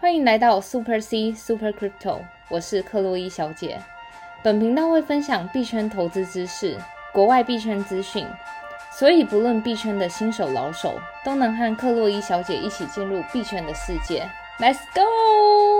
欢迎来到 Super C Super Crypto，我是克洛伊小姐。本频道会分享币圈投资知识、国外币圈资讯，所以不论币圈的新手老手，都能和克洛伊小姐一起进入币圈的世界。Let's go！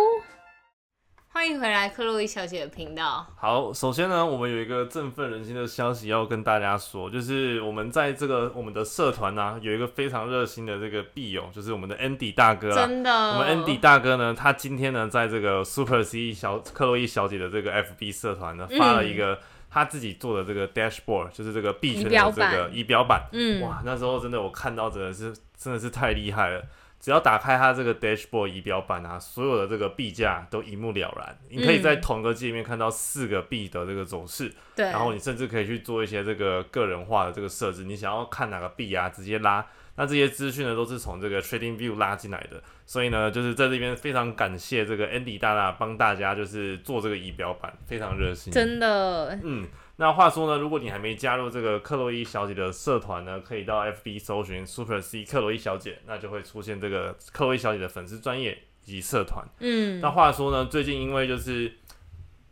欢迎回来克洛伊小姐的频道。好，首先呢，我们有一个振奋人心的消息要跟大家说，就是我们在这个我们的社团呢、有一个非常热心的这个币友，就是我们的 Andy 大哥啊。真的，我们 Andy 大哥呢，他今天呢，在这个 Super C 小克洛伊小姐的这个 FB 社团呢，发了一个他自己做的这个 dashboard，就是这个币圈的这个仪表板。嗯，哇，那时候真的我看到真的是真的是太厉害了。只要打开它这个 dashboard 仪表板啊，所有的这个币价都一目了然。你可以在嗯同一个界面看到四个币的这个走势，对，然后你甚至可以去做一些这个个人化的这个设置。你想要看哪个币啊，直接拉。那这些资讯呢，都是从这个 Trading View 拉进来的。所以呢，就是在这边非常感谢这个 Andy 大大帮大家就是做这个仪表板，非常热心。真的，嗯，那话说呢，如果你还没加入这个克洛伊小姐的社团呢，可以到 FB 搜寻 Super C 克洛伊小姐，那就会出现这个克洛伊小姐的粉丝专业以及社团。嗯，那话说呢，最近因为就是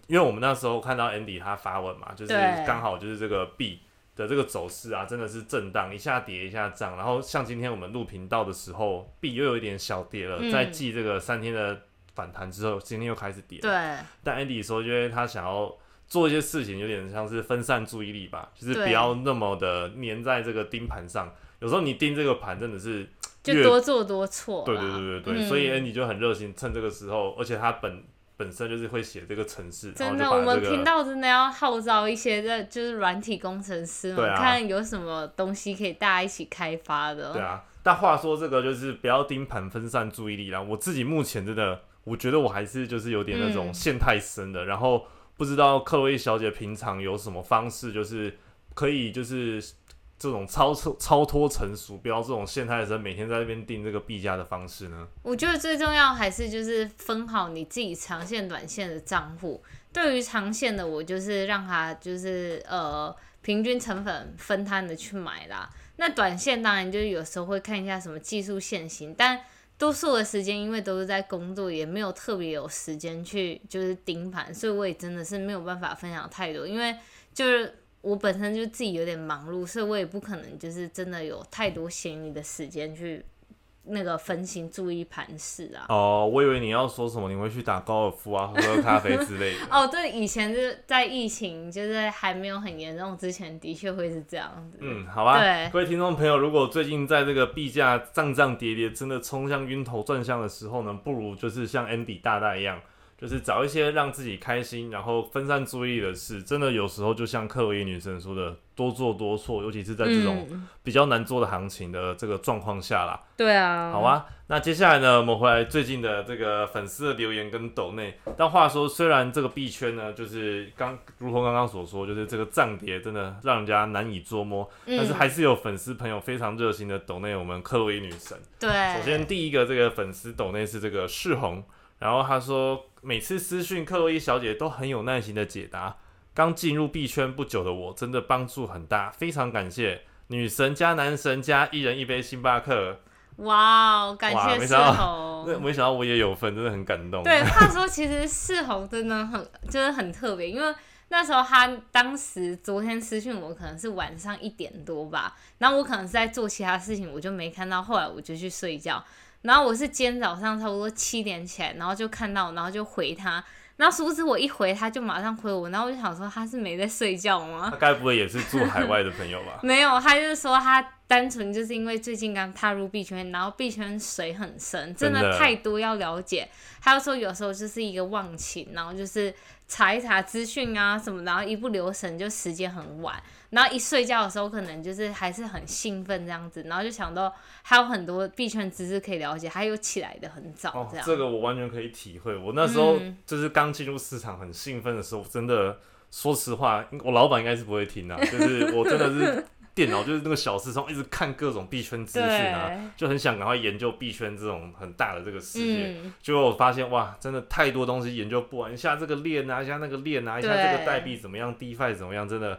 因为我们那时候看到 Andy 他发文嘛，就是对刚好就是这个币的这个走势啊，真的是震荡，一下跌一下涨。然后像今天我们录频道的时候，币又有一点小跌了，嗯在继这个三天的反弹之后，今天又开始跌了。对，但 Andy 说，因为他想要做一些事情，有点像是分散注意力吧，就是不要那么的粘在这个盯盘上。有时候你盯这个盘真的是就越多做多错。对对对对对，嗯所以 Andy 就很热心，趁这个时候，而且他本本身就是会写这个程式，真的，我们频道真的要号召一些的，就是软体工程师们，啊看有什么东西可以大家一起开发的。对啊。但话说这个就是不要盯盘，分散注意力啦。我自己目前真的，我觉得我还是就是有点那种嗯陷太深的，然后不知道克洛伊小姐平常有什么方式，就是可以就是这种超脱超脱成熟，不要这种陷太深，每天在那边定这个币价的方式呢？我觉得最重要还是就是分好你自己长线、短线的账户。对于长线的，我就是让它就是呃平均成本分摊的去买啦。那短线当然就是有时候会看一下什么技术线型，但多数的时间因为都是在工作，也没有特别有时间去就是盯盘，所以我也真的是没有办法分享太多，因为就是我本身就自己有点忙碌，所以我也不可能就是真的有太多闲余的时间去那个分心注意盘势啊。哦，我以为你要说什么，你会去打高尔夫啊，喝 喝咖啡之类的。哦，对，以前就是在疫情就是还没有很严重之前，的确会是这样子。嗯，好吧对，各位听众朋友，如果最近在这个币价涨涨跌跌，真的冲向晕头转向的时候呢，不如就是像 Andy 大大一样，就是找一些让自己开心，然后分散注意力的事。真的有时候就像克洛伊女神说的，多做多错，尤其是在这种嗯，比较难做的行情的这个状况下啦。对啊，好，啊，那接下来呢，我们回来最近的这个粉丝的留言跟抖内。但话说，虽然这个币圈呢，就是刚如同刚刚所说，就是这个涨跌真的让人家难以捉摸，嗯但是还是有粉丝朋友非常热心的抖内我们克洛伊女神。对，首先第一个这个粉丝抖内是这个世红，然后他说每次私讯克洛伊小姐都很有耐心的解答。刚进入币圈不久的我，真的帮助很大，非常感谢女神加男神加一人一杯星巴克。哇哦，感谢世红没想到宏。那 没想到我也有份，真的很感动。对，话说其实世宏真的很就是很特别，因为那时候他当时昨天私讯我，可能是晚上一点多吧，然后我可能是在做其他事情，我就没看到，后来我就去睡觉，然后我是今天早上差不多七点起来，然后就看到，然后就回他。然后殊不知我一回他就马上回我，然后我就想说他是没在睡觉吗？他该不会也是住海外的朋友吧？没有，他就是说他单纯就是因为最近刚踏入币圈，然后币圈水很深，真的太多要了解。他就说有时候就是一个忘情，然后就是查一查资讯啊什么，然后一不留神就时间很晚，然后一睡觉的时候可能就是还是很兴奋这样子，然后就想到还有很多币圈知识可以了解，还有起来的很早哦这，样。这个我完全可以体会。我那时候嗯就是刚进入市场很兴奋的时候，真的说实话，我老板应该是不会听啊，就是我真的是 电脑就是那个小视窗，一直看各种币圈资讯啊，就很想赶快研究币圈这种很大的这个世界。嗯，结果我发现哇，真的太多东西研究不完，一下这个链啊，一下那个链啊，一下这个代币怎么样，DeFi 怎么样，真的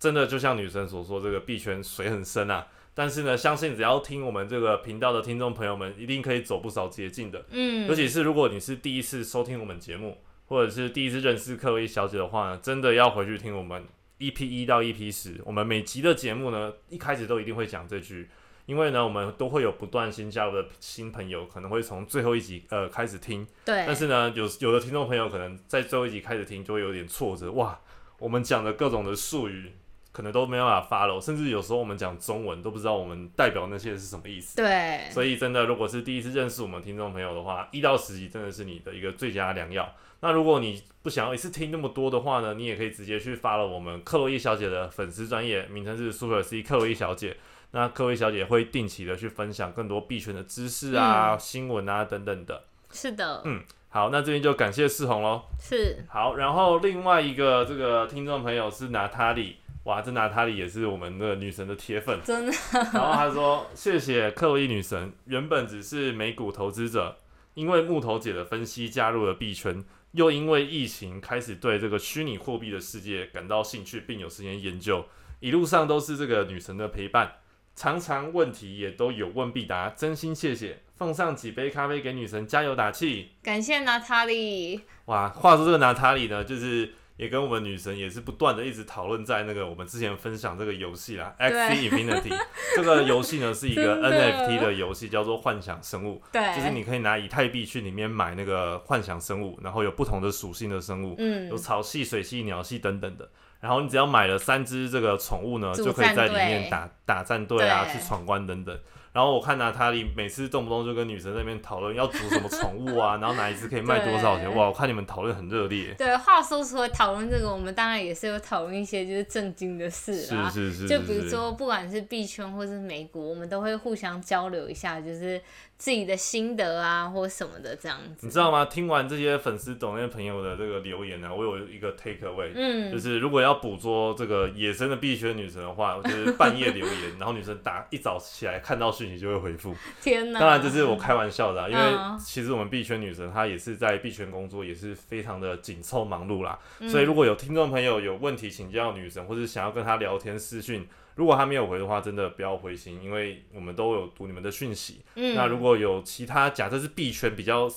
真的就像女神所说，这个币圈水很深啊。但是呢，相信只要听我们这个频道的听众朋友们，一定可以走不少捷径的。嗯尤，其是如果你是第一次收听我们节目，或者是第一次认识克薇小姐的话呢，真的要回去听我们 EP 一到 EP 十，我们每集的节目呢，一开始都一定会讲这句。因为呢，我们都会有不断新加入的新朋友，可能会从最后一集呃开始听，对，但是呢，有有的听众朋友可能在最后一集开始听，就会有点挫折。哇，我们讲的各种的术语，可能都没办法 follow，甚至有时候我们讲中文都不知道我们代表那些是什么意思。对，所以真的，如果是第一次认识我们听众朋友的话，一到十集真的是你的一个最佳良药。那如果你不想要一次听那么多的话呢，你也可以直接去 follow 我们克洛伊小姐的粉丝专业，名称是 Super C 克洛伊小姐。那克洛伊小姐会定期的去分享更多币圈的知识啊、嗯新闻啊等等的。是的，嗯好，那这边就感谢世宏喽。是好，然后另外一个这个听众朋友是娜塔莉，哇，这娜塔莉也是我们的女神的铁粉。真的，然后他说：“谢谢克洛伊女神，原本只是美股投资者，因为木头姐的分析加入了币圈，又因为疫情开始对这个虚拟货币的世界感到兴趣，并有时间研究。一路上都是这个女神的陪伴，常常问题也都有问必答，真心谢谢。奉上几杯咖啡给女神加油打气。感谢娜塔莉，哇，话说这个娜塔莉呢，就是也跟我们女神也是不断的一直讨论在那个我们之前分享这个游戏啦对，X Infinity 这个游戏呢是一个 NFT 的。游戏，叫做幻想生物，对，就是你可以拿以太币去里面买那个幻想生物，然后有不同的属性的生物，嗯。有，草系、水系、鸟系等等的。然后你只要买了三只这个宠物呢，就可以在里面打打战队啊，去闯关等等。然后我看娜塔莉每次动不动就跟女生在那边讨论要组什么宠物啊，然后哪一只可以卖多少钱，哇！我看你们讨论很热烈。对，话说除了讨论这个，我们当然也是有讨论一些就是震惊的事啊。是是是，就比如说，不管是币圈或是美股，我们都会互相交流一下，就是自己的心得啊，或什么的这样子。你知道吗？听完这些粉丝懂那些朋友的这个留言呢、我有一个 take away，、嗯，就是如果要捕捉这个野生的币圈女神的话，就是半夜留言，然后女神打一早起来看到讯息就会回复。天哪！当然这是我开玩笑的、啊，因为嗯其实我们币圈女神她也是在币圈工作，也是非常的紧凑忙碌啦。嗯所以如果有听众朋友有问题请教女神，或者想要跟她聊天私讯，如果他没有回的话，真的不要灰心，因为我们都有读你们的讯息。嗯，那如果有其他假设是币圈比较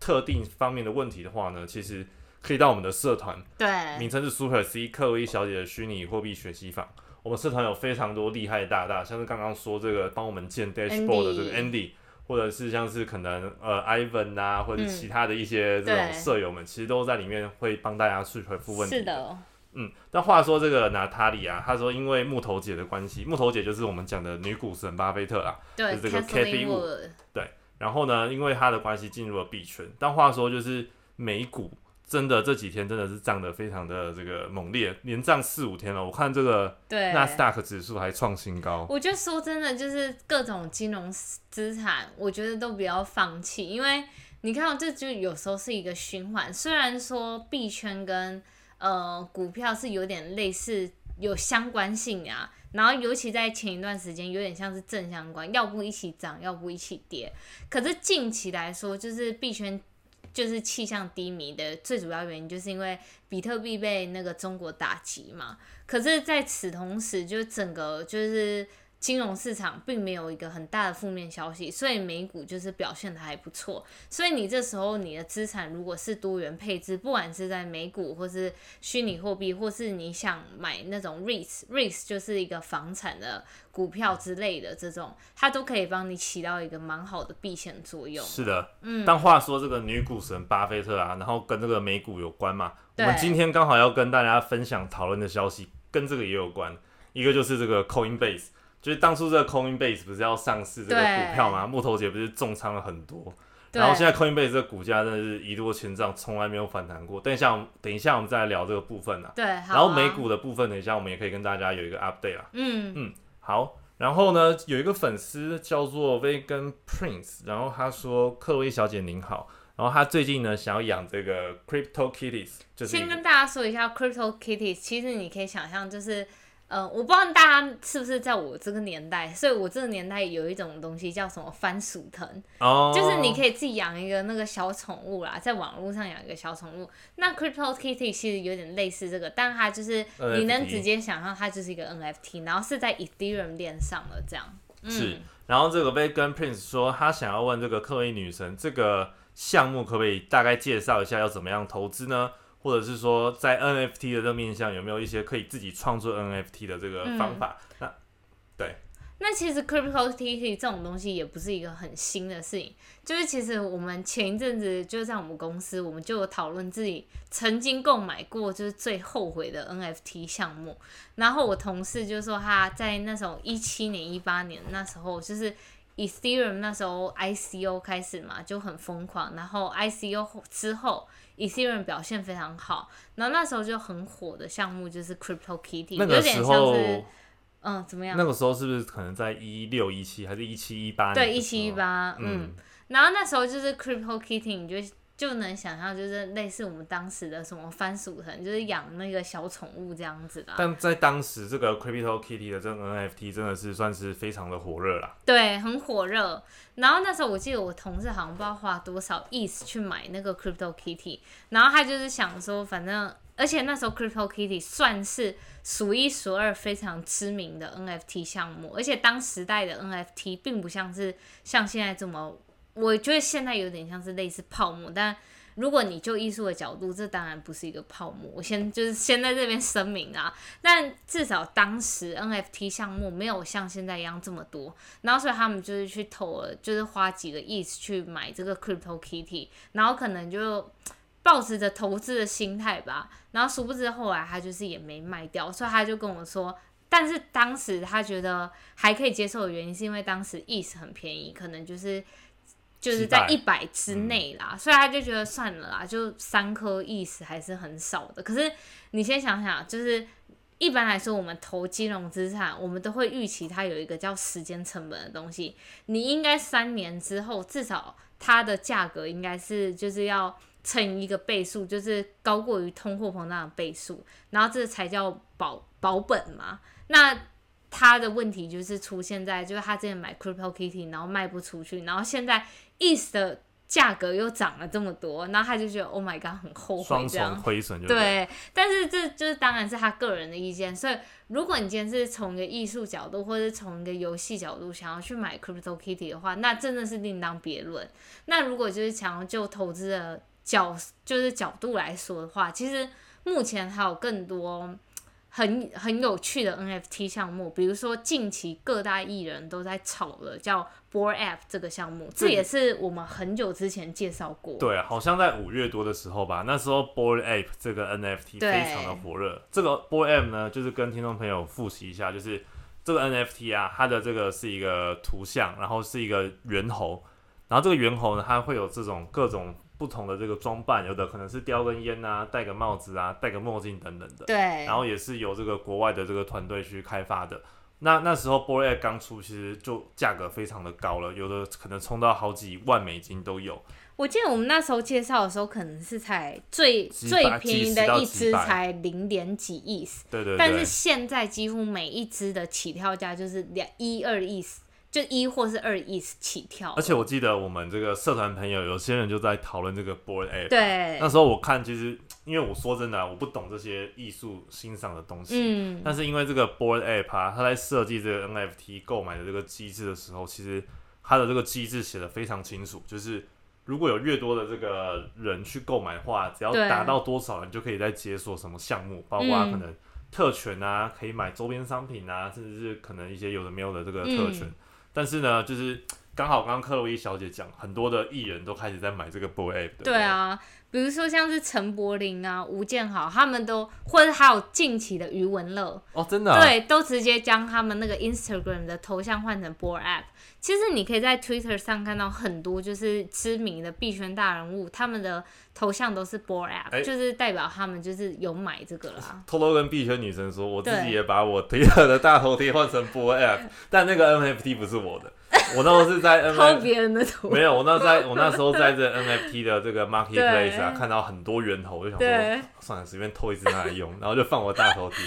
特定方面的问题的话呢，其实可以到我们的社团，对名称是 Super C 克威小姐的虚拟货币学习坊。我们社团有非常多厉害的大大，像是刚刚说这个帮我们建 dashboard 的这个 Andy，或者是像是可能呃 Ivan 啊，或者是其他的一些这种对舍友们，其实都在里面会帮大家去回复问题。是的，嗯，但话说这个娜塔莉啊，她说因为木头姐的关系，木头姐就是我们讲的女股神巴菲特啊。对就是这个 Cathy Wood，然后呢，因为她的关系进入了币圈，但话说就是美股真的这几天真的是涨得非常的这个猛烈，连涨四五天了。我看这个对，纳斯达克指数还创新高。我觉得说真的，就是各种金融资产，我觉得都不要放弃，因为你看到这就有时候是一个循环。虽然说币圈跟呃股票是有点类似，有相关性啊，然后尤其在前一段时间有点像是正相关，要不一起涨，要不一起跌。可是近期来说，就是币圈。就是气象低迷的最主要原因，就是因为比特币被那个中国打击嘛。可是，在此同时，就整个就是金融市场并没有一个很大的负面消息，所以美股就是表现的还不错。所以你这时候你的资产如果是多元配置，不管是在美股或是虚拟货币，或是你想买那种 REITs，REITs 就是一个房产的股票之类的这种，它都可以帮你起到一个蛮好的避险作用。是的，嗯，但话说这个女股神巴菲特啊，然后跟这个美股有关嘛，我们今天刚好要跟大家分享讨论的消息，跟这个也有关。一个就是这个 Coinbase，就是当初这个 Coinbase 不是要上市这个股票嘛，木头姐不是重仓了很多，然后现在 Coinbase 这个股价真的是一落千丈，从来没有反弹过。等一下等一下我们再来聊这个部分啊。对，好然后啊美股的部分，等一下我们也可以跟大家有一个 update 啦。嗯嗯好，然后呢，有一个粉丝叫做 Vegan Prince，然后他说：“克洛伊小姐您好。”然后他最近呢想要养这个 Crypto Kitties，就是先跟大家说一下 Crypto Kitties，其实你可以想象，就是呃，我不知道大家是不是在我这个年代，所以我这个年代有一种东西叫什么番薯藤，哦，就是你可以自己养一个那个小宠物啦，在网络上养一个小宠物。那 Crypto Kitty 其实有点类似这个，但它就是你能直接想象它就是一个 NFT，然后是在 Ethereum 链上的这样。是嗯，然后这个 Vegan Prince 说他想要问这个克洛伊女神这个项目可不可以大概介绍一下要怎么样投资呢？或者是说在 NFT 的这个面向有没有一些可以自己创作 NFT 的这个方法？那对那其实 Crypto Kitty 这种东西也不是一个很新的事情，就是其实我们前一阵子就在我们公司，我们就有讨论自己曾经购买过就是最后悔的 NFT 项目。然后我同事就说他在那时候一七年、一八年那时候，就是 Ethereum 那时候 ICO 开始嘛，就很疯狂。然后 ICO 之后，Ethereum 表现非常好，然后那时候就很火的项目就是 Crypto Kitty，那个有点像时候是嗯怎么样？那个时候是不是可能在一六一七还是一七一八？对，一七一。八，嗯嗯，然后那时候就是 Crypto Kitty，你就就能想象，就是类似我们当时的什么番薯藤，就是养那个小宠物这样子的。但在当时，这个 Crypto Kitty 的这个 NFT 真的是算是非常的火热啦。对，很火热。然后那时候我记得我同事好像不知道花多少 ETH 去买那个 Crypto Kitty，然后他就是想说，反正而且那时候 Crypto Kitty 算是数一数二非常知名的 NFT 项目，而且当时代的 NFT 并不像是像现在这么，我觉得现在有点像是类似泡沫，但如果你就艺术的角度，这当然不是一个泡沫。我先就是先在这边声明啊，但至少当时 NFT 项目没有像现在一样这么多，然后所以他们就是去投了，就是花几个亿去买这个 Crypto Kitty，然后可能就抱持着投资的心态吧，然后殊不知后来他就是也没卖掉，所以他就跟我说。但是当时他觉得还可以接受的原因，是因为当时 ETH 很便宜，可能就是就是在一百之内啦，所以他就觉得算了啦，就三颗 ETH 还是很少的。可是你先想想，就是一般来说，我们投金融资产，我们都会预期它有一个叫时间成本的东西，你应该三年之后，至少它的价格应该是就是要乘一个倍数，就是高过于通货膨胀的倍数，然后这才叫保保本嘛。那他的问题就是出现在，就是他之前买 Crypto Kitty，然后卖不出去，然后现在 ETH 的价格又涨了这么多，然后他就觉得 Oh my god，很后悔双这样重。亏损就对但是这就是当然是他个人的意见，所以如果你今天是从一个艺术角度，或者是从一个游戏角度想要去买 Crypto Kitty 的话，那真的是另当别论。那如果就是想要就投资的角就是角度来说的话，其实目前还有更多很很有趣的 NFT 项目，比如说近期各大艺人都在炒的叫 App 这个项目，这这也是我们很久之前介绍过。对，好像在五月多的时候吧，那时候 App 这个 NFT 非常的火热。这个 App 呢，就是跟听众朋友复习一下，就是这个 NFT 啊，它的这个是一个图像，然后是一个猿猴，然后这个猿猴呢，它会有这种各种不同的这个装扮，有的可能是叼根烟啊，戴个帽子啊，戴个墨镜等等的。对，然后也是由这个国外的这个团队去开发的。那那时候 Bored Ape 刚出，其实就价格非常的高了，有的可能冲到好几万美金都有。我记得我们那时候介绍的时候，可能是才最最便宜的一只才零点几亿，对对对。但是现在几乎每一只的起跳价就是两一二亿，就一或是二亿起跳。而且我记得我们这个社团朋友有些人就在讨论这个 Bored App。对那，时候我看，其实因为我说真的啊、我不懂这些艺术欣赏的东西。嗯，但是因为这个 Bored app 啊，它在设计这个 NFT 购买的这个机制的时候，其实它的这个机制写的非常清楚，就是如果有越多的这个人去购买的话，只要达到多少人就可以再解锁什么项目，包括嗯可能特权啊，可以买周边商品啊，甚至是可能一些有的没有的这个特权。嗯但是呢，就是刚好刚刚克洛伊小姐讲，很多的艺人都开始在买这个 Bored Ape 的。对啊，比如说像是陈柏霖啊、吴建豪，他们都或者还有近期的余文乐，哦，真的、啊。对，都直接将他们那个 Instagram 的头像换成 Bored App。其实你可以在 Twitter 上看到很多就是知名的币圈大人物，他们的头像都是 Bored App，、哎就是代表他们就是有买这个啦。偷偷跟币圈女生说，我自己也把我 Twitter 的大头贴换成 Bored App，但那个 NFT 不是我的，我那时候是在 抄 NFT 别人的图，没有，我那在我那时候在这 NFT 的这个 marketplace 啊，看到很多源头，我就想说，算了，随便偷一只拿来用，然后就放我大头贴，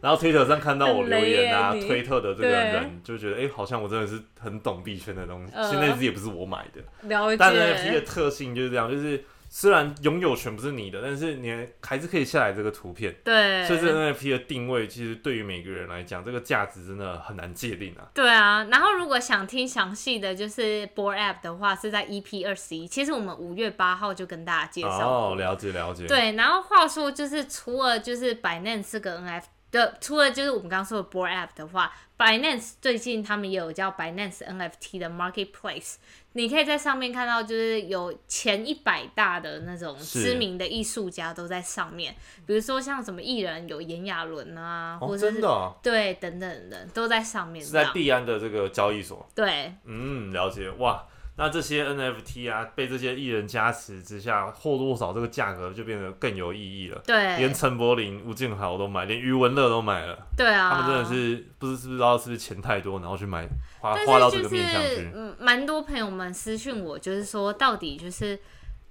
然后 Twitter 上看到我留言啊，推特的这个人就觉得，哎、好像我真的是很懂币圈的东西，呃其实那只也不是我买的，了但 NFT 的，特性就是这样，就是虽然拥有权不是你的，但是你还是可以下载这个图片。对，所以这 NFT 的定位，其实对于每个人来讲，这个价值真的很难界定啊。对啊，然后如果想听详细的就是 Board App 的话，是在 EP 二十一。其实我们五月八号就跟大家介绍哦，了解了解。对，然后话说就是除了就是 Binance 这个 NFT 的，除了就是我们刚刚说的 Board App 的话，Binance 最近他们也有叫 Binance NFT 的 Marketplace。你可以在上面看到，就是有前一百大的那种知名的艺术家都在上面，比如说像什么艺人有炎亚纶啊，或者真的对等等的都在上面。是在币安的这个交易所。对，嗯，了解哇。那这些 NFT 啊，被这些艺人加持之下，或多或少这个价格就变得更有意义了。对，连陈柏霖、吴建豪都买，连余文乐都买了。对啊，他们真的是不知不知道是不是钱太多，然后去买花花到这个面向去。嗯，蛮多朋友们私讯我，就是说到底就是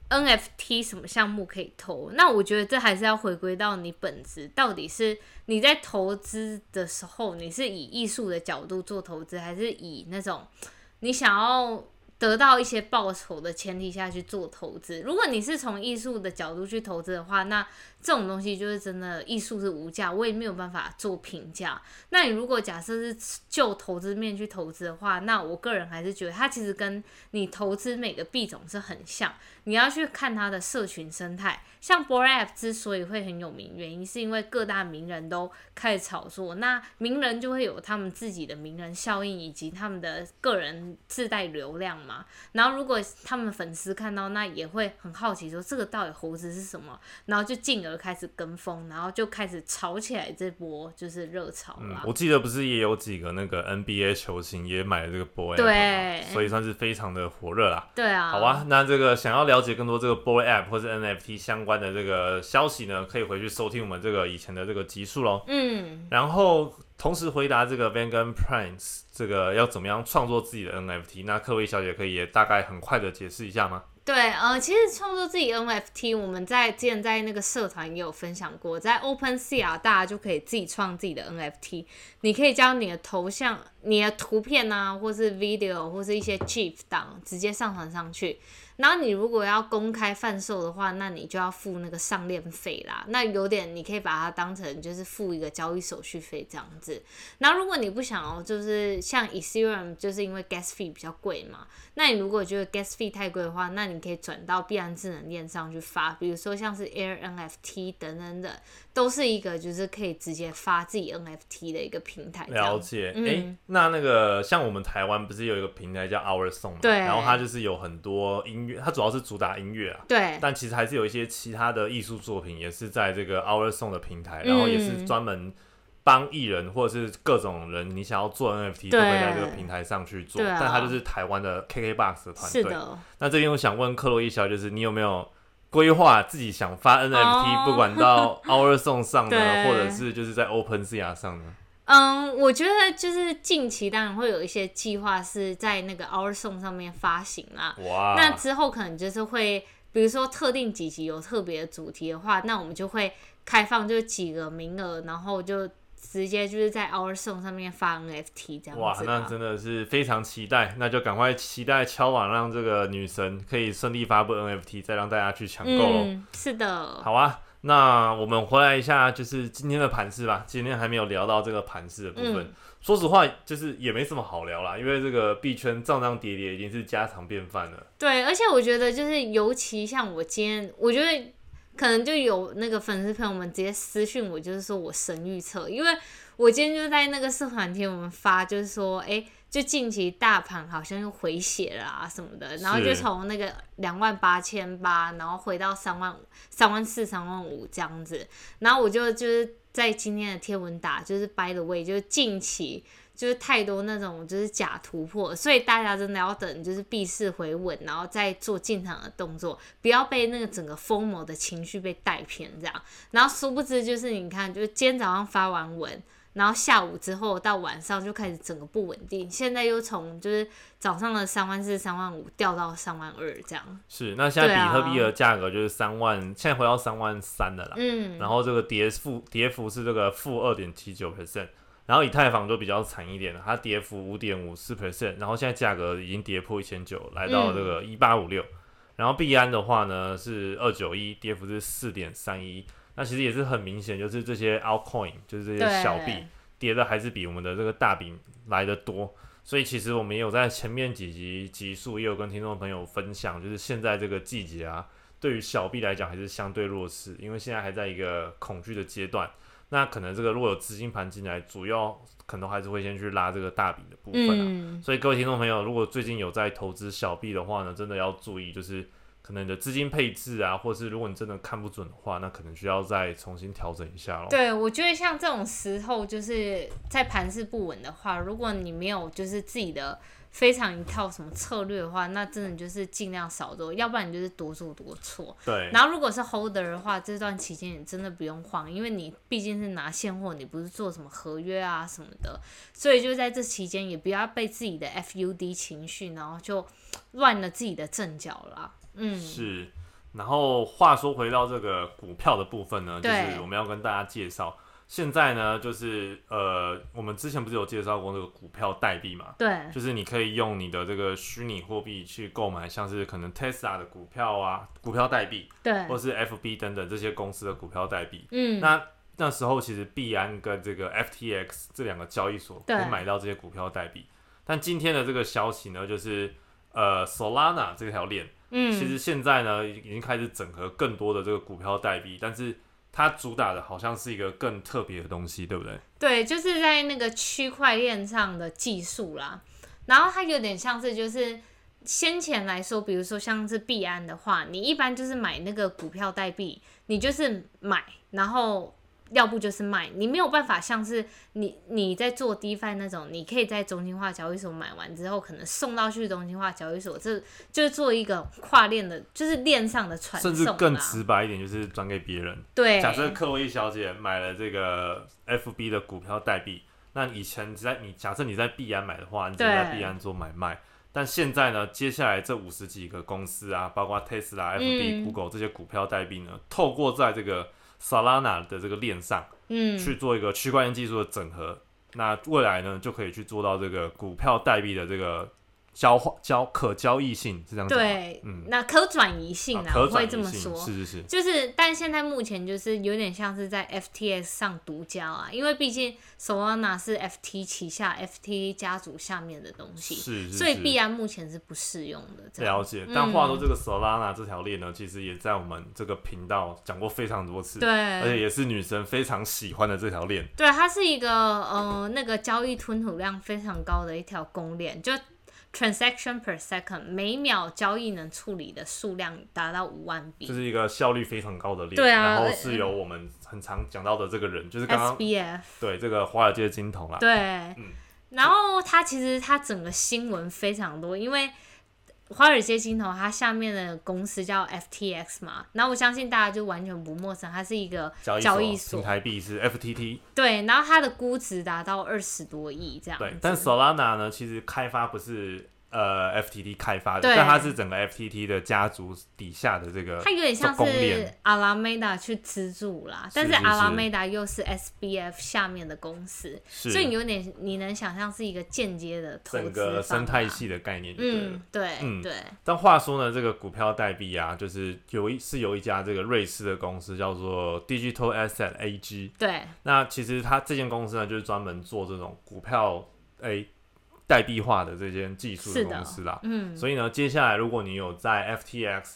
NFT 什么项目可以投？那我觉得这还是要回归到你本质，到底是你在投资的时候，你是以艺术的角度做投资，还是以那种你想要。得到一些报酬的前提下去做投资，如果你是从艺术的角度去投资的话，那这种东西就是真的艺术是无价，我也没有办法做评价。那你如果假设是就投资面去投资的话，那我个人还是觉得它其实跟你投资每个币种是很像，你要去看它的社群生态。像 b o r a p 之所以会很有名，原因是因为各大名人都开始炒作，那名人就会有他们自己的名人效应，以及他们的个人自带流量嘛。然后如果他们粉丝看到，那也会很好奇，说这个到底猴子是什么，然后就进而开始跟风，然后就开始炒起来这波就是热潮了。我记得不是也有几个那个 NBA 球星也买了这个 Boy，对，所以算是非常的火热啦。对啊，好吧，那这个想要了解更多这个 Boy App 或是 NFT 相。关的这个消息呢，可以回去收听我们这个以前的这个集数喽。嗯，然后同时回答这个 Van g a n Prince 这个要怎么样创作自己的 NFT，那各位小姐可以也大概很快的解释一下吗？对，呃，其实创作自己 NFT，我们在之前在那个社团也有分享过，在 OpenSea 大家就可以自己创自己的 NFT，你可以将你的头像、你的图片啊，或是 video 或是一些 GIF 档直接上传上去。然后你如果要公开贩售的话，那你就要付那个上链费啦。那有点你可以把它当成就是付一个交易手续费这样子。然后如果你不想哦，就是像 Ethereum 就是因为 gas fee 比较贵嘛。那你如果觉得 gas fee 太贵的话，那你可以转到币安智能链上去发，比如说像是 Air NFT 等等等，都是一个就是可以直接发自己 NFT 的一个平台。了解。哎，那那个像我们台湾不是有一个平台叫 Our Song 对。然后它就是有很多音乐，它主要是主打音乐啊。对。但其实还是有一些其他的艺术作品，也是在这个 Our Song 的平台，然后也是专门。帮艺人或者是各种人，你想要做 NFT 都会在这个平台上去做，但它就是台湾的 KKBOX 的团队。那这边我想问克洛伊小姐，就是你有没有规划自己想发 NFT，不管到 Our Song 上呢，或者是就是在 OpenSea 上呢？嗯，我觉得就是近期当然会有一些计划是在那个 Our Song 上面发行啦。哇！那之后可能就是会，比如说特定几集有特别的主题的话，那我们就会开放就几个名额，然后就。直接就是在 Our Song 上面发 NFT 这样子。哇，那真的是非常期待，那就赶快期待敲碗，让这个女神可以顺利发布 NFT，再让大家去抢购嗯，是的。好啊，那我们回来一下，就是今天的盘势吧。今天还没有聊到这个盘势的部分。说实话，就是也没什么好聊啦，因为这个币圈涨涨跌跌已经是家常便饭了。对，而且我觉得就是尤其像我今天，我觉得。可能就有那个粉丝朋友们直接私讯我，就是说我神预测，因为我今天就在那个社团贴我们发，就是说，哎，就近期大盘好像又回血了啊什么的，然后就从那个两万八千八，然后回到三万五、三万四、三万五这样子，然后我就就是在今天的贴文打，就是 by the way，就是近期。就是太多那种就是假突破，所以大家真的要等就是币市回稳，然后再做进场的动作，不要被那个整个疯魔的情绪被带偏这样。然后殊不知就是你看，就是今天早上发完文，然后下午之后到晚上就开始整个不稳定，现在又从就是早上的三万四、三万五掉到三万二这样。是，那现在比特币的价格就是三万，现在回到三万三的啦。嗯。然后这个跌幅跌幅是这个负二点七九 percent。然后以太坊就比较惨一点了，它跌幅五点五四 percent，然后现在价格已经跌破一千九，来到这个一八五六。然后币安的话呢是二九一，跌幅是四点三一。那其实也是很明显，就是这些 altcoin，就是这些小币跌的还是比我们的这个大饼来的多。所以其实我们也有在前面几集集数也有跟听众朋友分享，就是现在这个季节啊，对于小币来讲还是相对弱势，因为现在还在一个恐惧的阶段。那可能这个如果有资金盘进来，主要可能还是会先去拉这个大饼的部分啊。所以各位听众朋友，如果最近有在投资小币的话呢，真的要注意，就是。可能你的资金配置啊，或是如果你真的看不准的话，那可能需要再重新调整一下咯。对，我觉得像这种时候，就是在盘势不稳的话，如果你没有就是自己的非常一套什么策略的话，那真的就是尽量少做，要不然你就是多做多错。对。然后如果是 holder 的话，这段期间你真的不用慌，因为你毕竟是拿现货，你不是做什么合约啊什么的，所以就在这期间也不要被自己的 FUD 情绪，然后就乱了自己的阵脚了。嗯，是。然后话说回到这个股票的部分呢，就是我们要跟大家介绍，现在呢，就是呃，我们之前不是有介绍过那个股票代币嘛？对，就是你可以用你的这个虚拟货币去购买，像是可能 Tesla 的股票啊，股票代币，对，或是 FB 等等这些公司的股票代币。嗯，那那时候其实币安跟这个 FTX 这两个交易所可以买到这些股票代币，但今天的这个消息呢，就是呃，Solana 这条链。嗯，其实现在呢，已经开始整合更多的这个股票代币，但是它主打的好像是一个更特别的东西，对不对？对，就是在那个区块链上的技术啦。然后它有点像是，就是先前来说，比如说像是币安的话，你一般就是买那个股票代币，你就是买，然后。要不就是卖，你没有办法像是你你在做 DeFi 那种，你可以在中心化交易所买完之后，可能送到去中心化交易所，这就是做一个跨链的，就是链上的传送。甚至更直白一点，就是转给别人。对，假设克洛伊小姐买了这个 FB 的股票代币，那以前在你假设你在币安买的话，你就在币安做买卖。但现在呢，接下来这五十几个公司啊，包括 Tesla、FB、Google 这些股票代币呢，透过在这个 Solana 的这个链上，嗯，去做一个区块链技术的整合，那未来呢就可以去做到这个股票代币的这个。交换交可交易性是这样子，对，嗯，那可转移性啊，我会这么说，是是是，就是，但现在目前就是有点像是在 FTS 上独家啊，因为毕竟 Solana 是 FT 旗下 FT 家族下面的东西，是，是所以必然目前是不适用的。了解，但话说这个 Solana 这条链呢，其实也在我们这个频道讲过非常多次，对，而且也是女生非常喜欢的这条链，对，它是一个呃那个交易吞吐量非常高的一条公链，就。Transaction per second，每秒交易能处理的数量达到五万笔，这是一个效率非常高的链。对啊，然后是由我们很常讲到的这个人，就是刚刚 SBF，对这个华尔街金童啦。对，嗯，然后他其实他整个新闻非常多，因为。华尔街金投，它下面的公司叫 FTX 嘛，然后我相信大家就完全不陌生，它是一个交易所，台币是 FTT，对，然后它的估值达到二十多亿这样。对，但 Solana 呢，其实开发不是。呃，FTT 开发的，但它是整个 FTT 的家族底下的这个，它有点像是阿拉梅达去资助啦，但是阿拉梅达又是 SBF 下面的公司，所以你有点你能想象是一个间接的整个生态系的概念，嗯，对，嗯对。但话说呢，这个股票代币啊，就是有一是有一家这个瑞士的公司叫做 Digital Asset AG，对。那其实它这间公司呢，就是专门做这种股票诶。代币化的这间技术的公司啦，嗯，所以呢，接下来如果你有在 FTX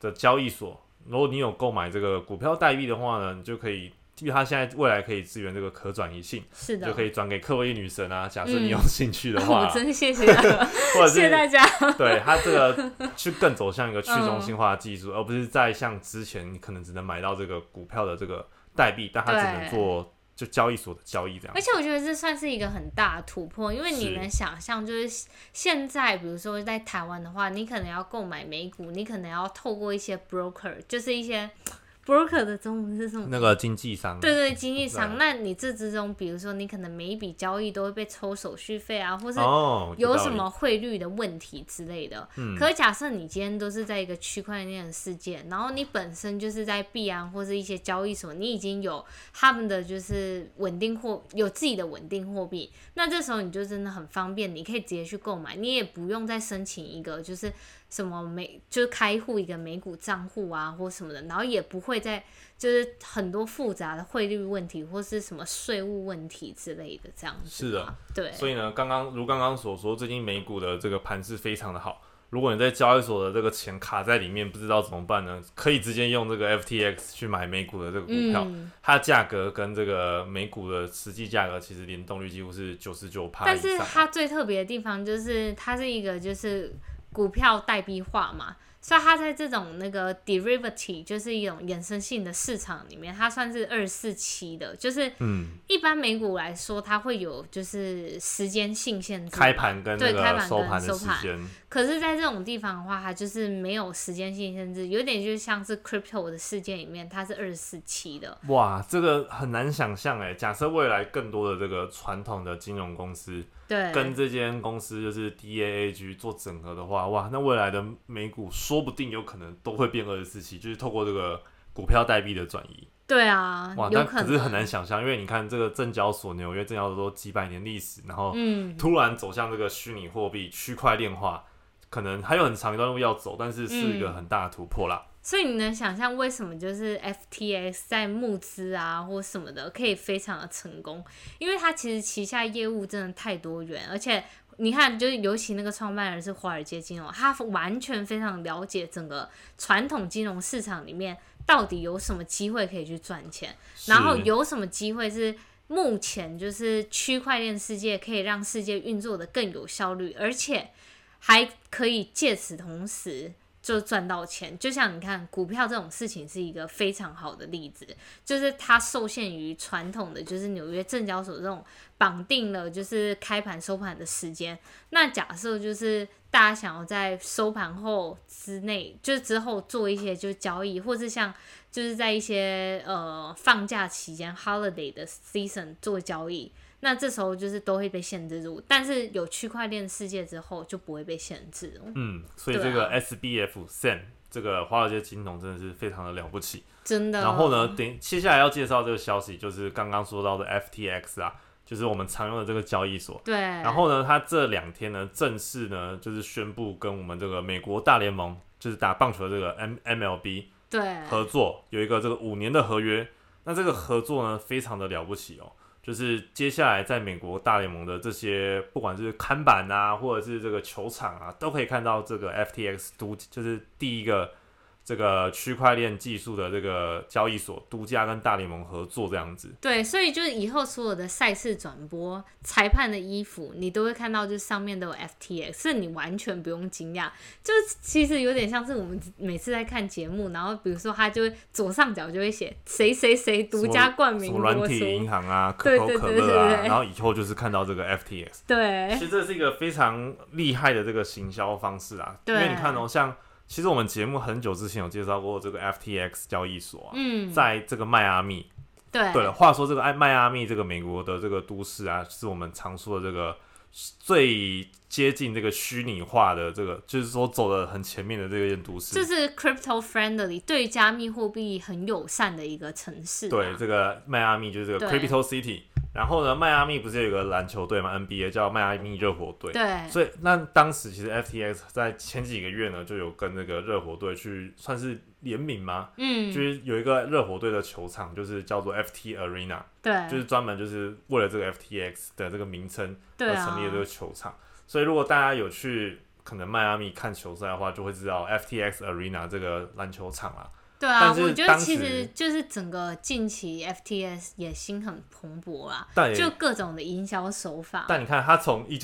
的交易所，如果你有购买这个股票代币的话呢，你就可以，因为它现在未来可以支援这个可转移性，是的，就可以转给克洛伊女神啊。假设你有兴趣的话，我真谢谢，或者谢谢大家。对它这个去更走向一个去 中心化的技术，而不是在像之前你可能只能买到这个股票的这个代币，但它只能做。就交易所的交易这样，而且我觉得这算是一个很大的突破，因为你能想象，就是现在，比如说在台湾的话，你可能要购买美股，你可能要透过一些 broker，就是一些。Broker 的中文是什么？那个经纪商。对对，经纪商。那你这之中，比如说你可能每一笔交易都会被抽手续费啊，或是有什么汇率的问题之类的。嗯。可假设你今天都是在一个区块链的世界，然后你本身就是在币安或是一些交易所，你已经有他们的就是稳定货，有自己的稳定货币，那这时候你就真的很方便，你可以直接去购买，你也不用再申请一个就是什么美，就是开户一个美股账户啊，或什么的，然后也不会在就是很多复杂的汇率问题或是什么税务问题之类的这样子。是的，对。所以呢，刚刚如刚刚所说，最近美股的这个盘势非常的好。如果你在交易所的这个钱卡在里面，不知道怎么办呢？可以直接用这个 FTX 去买美股的这个股票，它的价格跟这个美股的实际价格其实联动率几乎是九十九趴但是它最特别的地方就是它是一个就是股票代币化嘛。所以它在这种那个 derivative 就是一种衍生性的市场里面，它算是二四七的，就是一般美股来说，它会有就是时间性限制，开盘跟对开盘跟收盘。可是，在这种地方的话，它就是没有时间性限制，有点就像是 crypto 的世界里面，它是二四七的。哇，这个很难想象哎！假设未来更多的这个传统的金融公司。对，跟这间公司就是 D A A G 做整合的话，哇，那未来的美股说不定有可能都会变二十四期，就是透过这个股票代币的转移。对啊，哇，那可是很难想象，因为你看这个证交所纽约证交所都几百年历史，然后突然走向这个虚拟货币区块链化，可能还有很长一段路要走，但是是一个很大的突破啦。所以你能想象为什么就是 FTX 在募资啊或什么的可以非常的成功？因为它其实旗下业务真的太多元，而且你看，就是尤其那个创办人是华尔街金融，他完全非常了解整个传统金融市场里面到底有什么机会可以去赚钱，然后有什么机会是目前就是区块链世界可以让世界运作的更有效率，而且还可以借此同时。就赚到钱，就像你看股票这种事情是一个非常好的例子，就是它受限于传统的，就是纽约证交所这种绑定了就是开盘收盘的时间。那假设就是大家想要在收盘后之内，就是之后做一些就交易，或是像就是在一些呃放假期间 holiday 的 season 做交易。那这时候就是都会被限制住，但是有区块链世界之后就不会被限制嗯，所以这个 SBF Sen 这个华尔街金融真的是非常的了不起，真的。然后呢，等接下来要介绍这个消息，就是刚刚说到的 FTX 啊，就是我们常用的这个交易所。对。然后呢，它这两天呢，正式呢就是宣布跟我们这个美国大联盟，就是打棒球的这个 M MLB 对合作，有一个这个五年的合约。那这个合作呢，非常的了不起哦。就是接下来在美国大联盟的这些，不管是看板啊，或者是这个球场啊，都可以看到这个 FTX 独，就是第一个。这个区块链技术的这个交易所独家跟大联盟合作这样子，对，所以就是以后所有的赛事转播、裁判的衣服，你都会看到，就上面都有 FTX，是你完全不用惊讶。就其实有点像是我们每次在看节目，然后比如说他就会左上角就会写谁谁谁独家冠名，软体银行啊，可口可乐啊，然后以后就是看到这个 FTX。对，其实这是一个非常厉害的这个行销方式啊，因为你看哦，像。其实我们节目很久之前有介绍过这个 FTX 交易所，嗯，在这个迈阿密。对对了，话说这个爱迈阿密这个美国的这个都市啊，是我们常说的这个最接近这个虚拟化的这个，就是说走的很前面的这个都市。这是 crypto friendly 对加密货币很友善的一个城市。对，这个迈阿密就是这个 crypto city。然后呢，迈阿密不是有一个篮球队嘛？NBA 叫迈阿密热火队。对。所以那当时其实 FTX 在前几个月呢，就有跟那个热火队去算是联名吗？嗯。就是有一个热火队的球场，就是叫做 FT Arena。对。就是专门就是为了这个 FTX 的这个名称而成立的这个球场。所以如果大家有去可能迈阿密看球赛的话，就会知道 FTX Arena 这个篮球场啊。对啊，我觉得其实就是整个近期 FTS 也心很蓬勃啦，就各种的营销手法。但你看，他从一，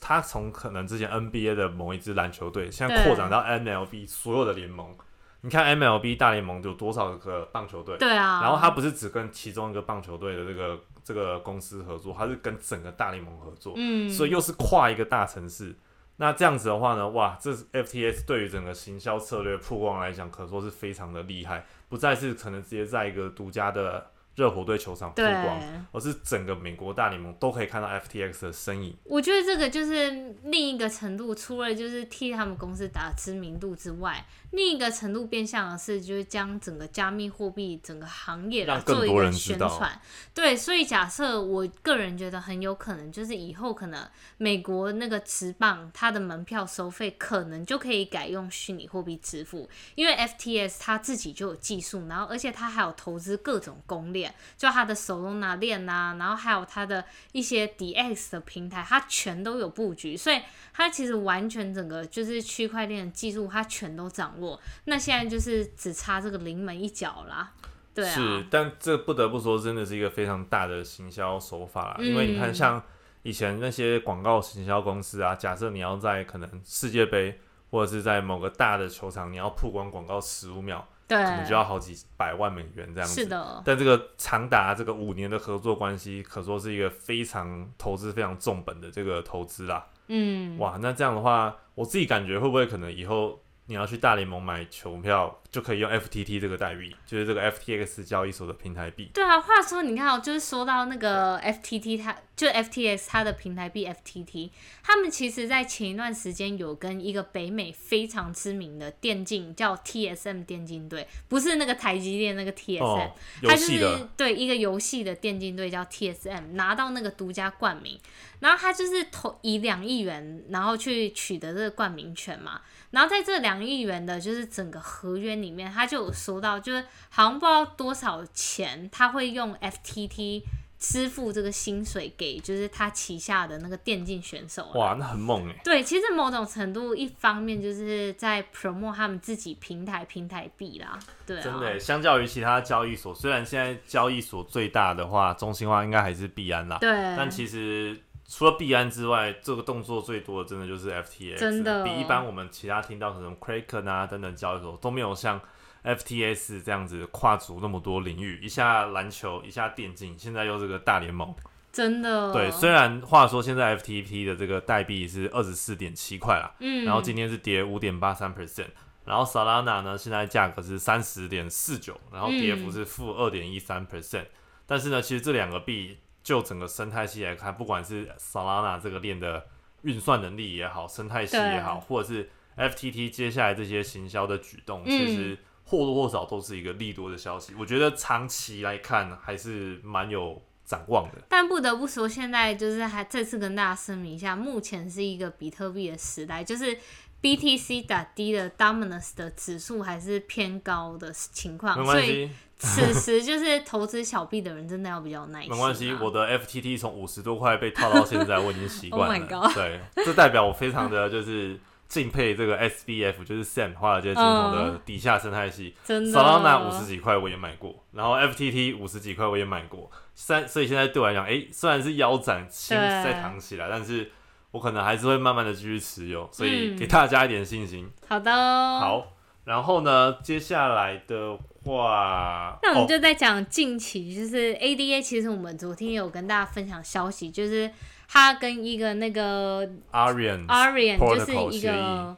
他从可能之前 NBA 的某一支篮球队，现在扩展到 MLB 所有的联盟。你看 MLB 大联盟有多少个棒球队？对啊。然后他不是只跟其中一个棒球队的这个这个公司合作，他是跟整个大联盟合作。嗯。所以又是跨一个大城市。那这样子的话呢，哇，这 FTS 对于整个行销策略曝光来讲，可说是非常的厉害，不再是可能直接在一个独家的热火队球场曝光，而是整个美国大联盟都可以看到 FTX 的身影。我觉得这个就是另一个程度，除了就是替他们公司打知名度之外，另一个程度变相的是，就是将整个加密货币整个行业来让更做一个多人知道宣传。对，所以假设我个人觉得很有可能，就是以后可能美国那个职棒它的门票收费可能就可以改用虚拟货币支付，因为 FTS 它自己就有技术，然后而且它还有投资各种公链，就它的 Solana 链呐、然后还有它的一些 DX 的平台，它全都有布局，所以它其实完全整个就是区块链的技术，它全都掌握。那现在就是只差这个临门一脚啦。对啊，是，但这不得不说，真的是一个非常大的行销手法啦。因为你看，嗯像以前那些广告行销公司啊，假设你要在可能世界杯或者是在某个大的球场，你要曝光广告十五秒，对，可能就要好几百万美元这样子。是的，但这个长达这个五年的合作关系，可说是一个非常投资非常重本的这个投资啦。嗯，哇，那这样的话，我自己感觉会不会可能以后你要去大联盟买球票，就可以用 FTT 这个代币，就是这个 FTX 交易所的平台币。对啊，话说你看哦，就是说到那个 FTT，它就 FTX 它的平台币 FTT，他们其实在前一段时间有跟一个北美非常知名的电竞叫 TSM 电竞队，不是那个台积电那个 TSM，、哦，游它就是对一个游戏的电竞队叫 TSM，拿到那个独家冠名，然后他就是投以两亿元，然后去取得这个冠名权嘛。然后在这两亿元的，就是整个合约里面，他就有说到，就是好像不知道多少钱，他会用 FTT 支付这个薪水给，就是他旗下的那个电竞选手啊。哇，那很猛哎。对，其实某种程度，一方面就是在 promote 他们自己平台平台币啦，对啊，真的耶，相较于其他交易所，虽然现在交易所最大的话，中心化应该还是币安啦，对，但其实除了币安之外，这个动作最多的真的就是 FTX，真的比一般我们其他听到可能 Kraken 啊等等交易所都没有像 FTS 这样子跨足那么多领域，一下篮球，一下电竞，现在又是个大联盟。真的，对，虽然话说现在 FTT 的这个代币是二十四点七块啦，嗯，然后今天是跌五点八三 percent，然后 Solana 呢现在价格是三十点四九，然后跌幅是负二点一三 percent，但是呢，其实这两个币就整个生态系来看，不管是 Solana 这个链的运算能力也好，生态系也好，或者是 FTT 接下来这些行销的举动，嗯其实或多或少都是一个利多的消息。我觉得长期来看还是蛮有展望的。但不得不说，现在就是还再次跟大家声明一下，目前是一个比特币的时代，就是 BTC 打低的 Dominance 的指数还是偏高的情况，所以此时就是投资小币的人真的要比较耐心、啊。没关系，我的 FTT 从五十多块被套到现在，我已经习惯 Oh 了。对，这代表我非常的就是敬佩这个 SBF，就是 Sam 华尔街金融的嗯底下生态系。真的 Solana 五十几块我也买过，然后 FTT 五十几块我也买过，三所以现在对我来讲，哎、虽然是腰斩，心对在扛起来，但是我可能还是会慢慢的继续持有，所以嗯给大家一点信心。好的，，好，然后呢，接下来的话，那我们哦就在讲近期，就是 ADA，其实我们昨天有跟大家分享消息，就是它跟一个那个 Arian Arian 就是一个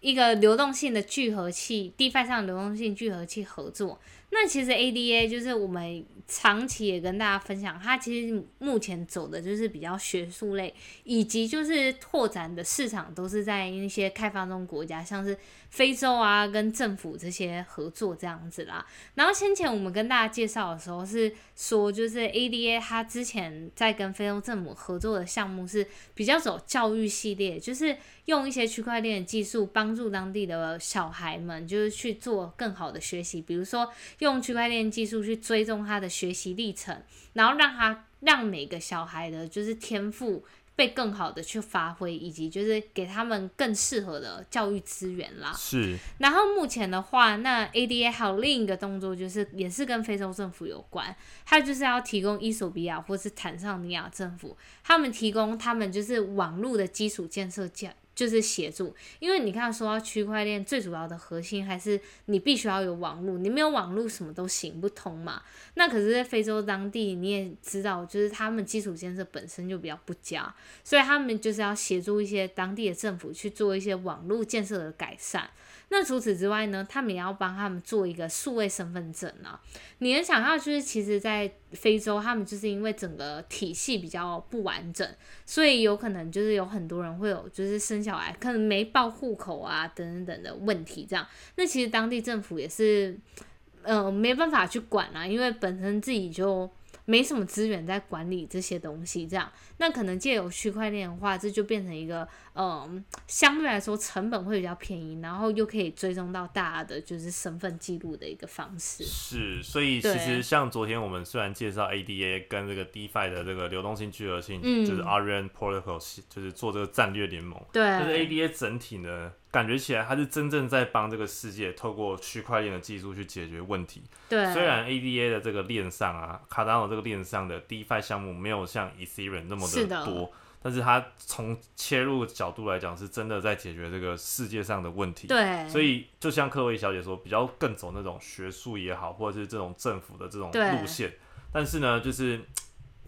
一个流动性的聚合器，DeFi 上的流动性聚合器合作。那其实 ADA 就是我们长期也跟大家分享，它其实目前走的就是比较学术类，以及就是拓展的市场都是在那些开发中国家，像是非洲啊，跟政府这些合作这样子啦。然后先前我们跟大家介绍的时候是说，就是 ADA 它之前在跟非洲政府合作的项目是比较走教育系列，就是用一些区块链的技术帮助当地的小孩们，就是去做更好的学习，比如说区块链技术去追踪他的学习历程，然后让他让每个小孩的就是天赋。被更好的去发挥，以及就是给他们更适合的教育资源啦。是然后目前的话，那 ADA 还有另一个动作，就是也是跟非洲政府有关，它就是要提供伊索比亚或是坦桑尼亚政府，他们提供他们就是网络的基础建设建。就是协助，因为你看说到区块链最主要的核心还是你必须要有网络，你没有网络什么都行不通嘛。那可是，在非洲当地你也知道，就是他们基础建设本身就比较不佳，所以他们就是要协助一些当地的政府去做一些网络建设的改善。那除此之外呢，他们也要帮他们做一个数位身份证啊。你能想到，就是其实，在非洲，他们就是因为整个体系比较不完整，所以有可能就是有很多人会有就是生小孩可能没报户口啊等等等的问题。这样，那其实当地政府也是，呃，没办法去管啊，因为本身自己就。没什么资源在管理这些东西，这样，那可能借由区块链的话，这就变成一个，嗯，相对来说成本会比较便宜，然后又可以追踪到大家的就是身份记录的一个方式。是，所以其实像昨天我们虽然介绍 ADA 跟这个 DeFi 的这个流动性聚合性，就是 Arian Protocol，就是做这个战略联盟，对，但是 ADA 整体呢？感觉起来，它是真正在帮这个世界透过区块链的技术去解决问题。对，虽然 ADA 的这个链上啊，卡达诺这个链上的 DeFi 项目没有像 Ethereum 那么的多，但是它从切入角度来讲，是真的在解决这个世界上的问题。对，所以就像克洛伊小姐说，比较更走那种学术也好，或者是这种政府的这种路线。但是呢，就是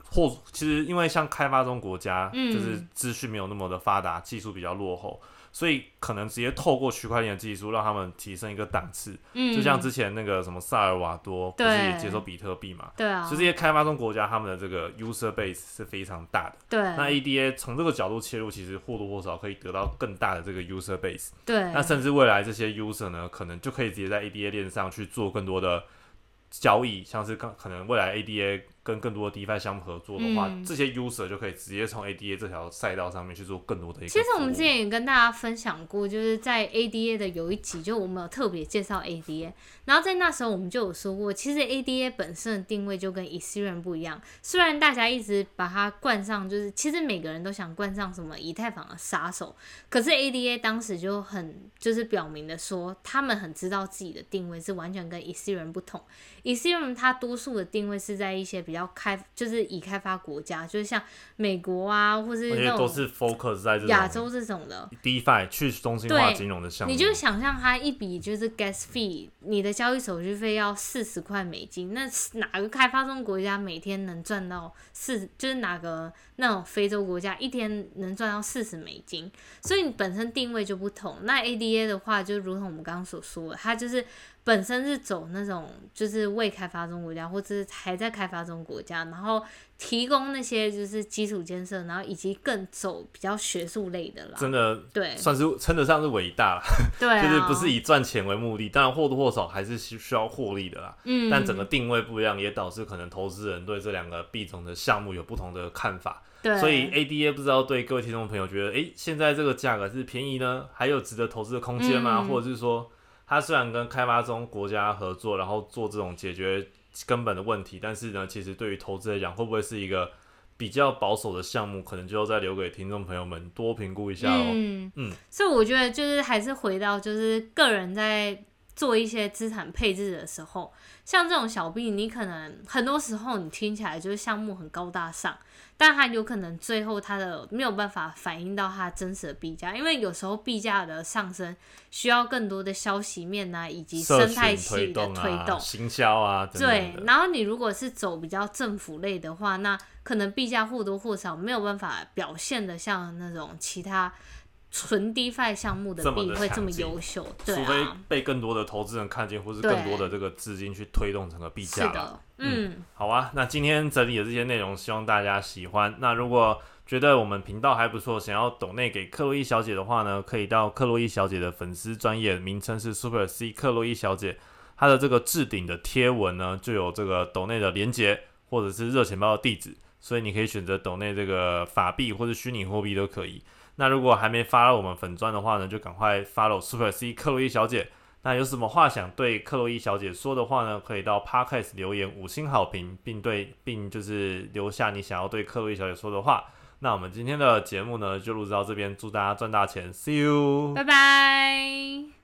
或其实因为像开发中国家，就是资讯没有那么的发达，技术比较落后。所以可能直接透过区块链的技术，让他们提升一个档次。嗯，就像之前那个什么萨尔瓦多，不是也接受比特币嘛？对啊。所以这些开发中国家，他们的这个 user base 是非常大的。对。那 ADA 从这个角度切入，其实或多或少可以得到更大的这个 user base。对。那甚至未来这些 user 呢，可能就可以直接在 ADA 链上去做更多的交易，像是刚可能未来 ADA。跟更多的 DeFi 项目合作的话，这些 user 就可以直接从 ADA 这条赛道上面去做更多的。其实我们之前也跟大家分享过，就是在 ADA 的有一集，就我们有特别介绍 ADA，然后在那时候我们就有说过，其实 ADA 本身的定位就跟 Ethereum 不一样。虽然大家一直把它冠上，就是其实每个人都想冠上什么以太坊的杀手，可是 ADA 当时就很就是表明的说，他们很知道自己的定位是完全跟 Ethereum 不同。Ethereum 它多数的定位是在一些比较开，就是已开发国家，就是像美国啊，或是那种都是 focus 在亚洲这种的 DeFi 去中心化金融的项目。你就想象它一笔就是 gas fee，你的交易手续费要四十块美金，那哪个开发中国家每天能赚到四？就是哪个那种非洲国家一天能赚到四十美金？所以你本身定位就不同。那 ADA 的话，就如同我们刚刚所说的，它就是。本身是走那种就是未开发中国家或者是还在开发中国家，然后提供那些就是基础建设，然后以及更走比较学术类的啦。真的，对，算是称得上是伟大。对，就是不是以赚钱为目的，当然或多或少还是需需要获利的啦。嗯，但整个定位不一样，也导致可能投资人对这两个币种的项目有不同的看法。对，所以 ADA 不知道对各位听众朋友觉得，哎，现在这个价格是便宜呢，还有值得投资的空间吗？或者是说？它虽然跟开发中国家合作，然后做这种解决根本的问题，但是呢，其实对于投资来讲，会不会是一个比较保守的项目？可能就要再留给听众朋友们多评估一下喽。嗯嗯，所以我觉得就是还是回到就是个人在做一些资产配置的时候，像这种小币，你可能很多时候你听起来就是项目很高大上。但它有可能最后它的没有办法反映到它真实的币价，因为有时候币价的上升需要更多的消息面啊，以及生态系的推动、行销啊。对，然后你如果是走比较政府类的话，那可能币价或多或少没有办法表现的像那种其他。纯 DeFi 项目的币会这么优秀，除非被更多的投资人看见，或是更多的这个资金去推动整个币价。是的，嗯，好啊。那今天整理的这些内容，希望大家喜欢。那如果觉得我们频道还不错，想要抖内给克洛伊小姐的话呢，可以到克洛伊小姐的粉丝专业，名称是 Super C 克洛伊小姐，她的这个置顶的贴文呢，就有这个抖内的连接，或者是热钱包的地址，所以你可以选择抖内这个法币或者虚拟货币都可以。那如果还没发到我们粉钻的话呢，就赶快 follow Super C 克洛伊小姐。那有什么话想对克洛伊小姐说的话呢？可以到 Podcast 留言五星好评，并对并就是留下你想要对克洛伊小姐说的话。那我们今天的节目呢，就录制到这边，祝大家赚大钱，See you，拜拜。